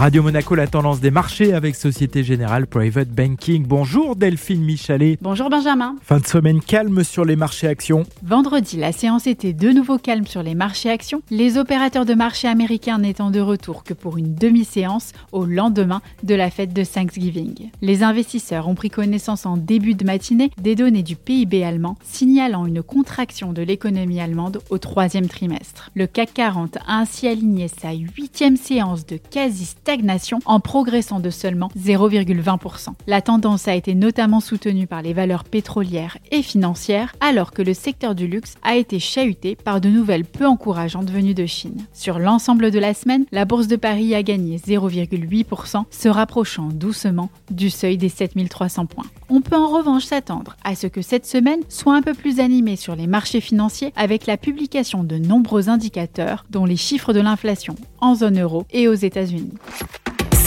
Radio Monaco, la tendance des marchés avec Société Générale Private Banking. Bonjour Delphine Michalet. Bonjour Benjamin. Fin de semaine calme sur les marchés actions. Vendredi, la séance était de nouveau calme sur les marchés actions, les opérateurs de marché américains n'étant de retour que pour une demi-séance au lendemain de la fête de Thanksgiving. Les investisseurs ont pris connaissance en début de matinée des données du PIB allemand, signalant une contraction de l'économie allemande au troisième trimestre. Le CAC 40 a ainsi aligné sa huitième séance de quasi en progressant de seulement 0,20%. La tendance a été notamment soutenue par les valeurs pétrolières et financières, alors que le secteur du luxe a été chahuté par de nouvelles peu encourageantes venues de Chine. Sur l'ensemble de la semaine, la bourse de Paris a gagné 0,8%, se rapprochant doucement du seuil des 7300 points. On peut en revanche s'attendre à ce que cette semaine soit un peu plus animée sur les marchés financiers avec la publication de nombreux indicateurs, dont les chiffres de l'inflation en zone euro et aux États-Unis.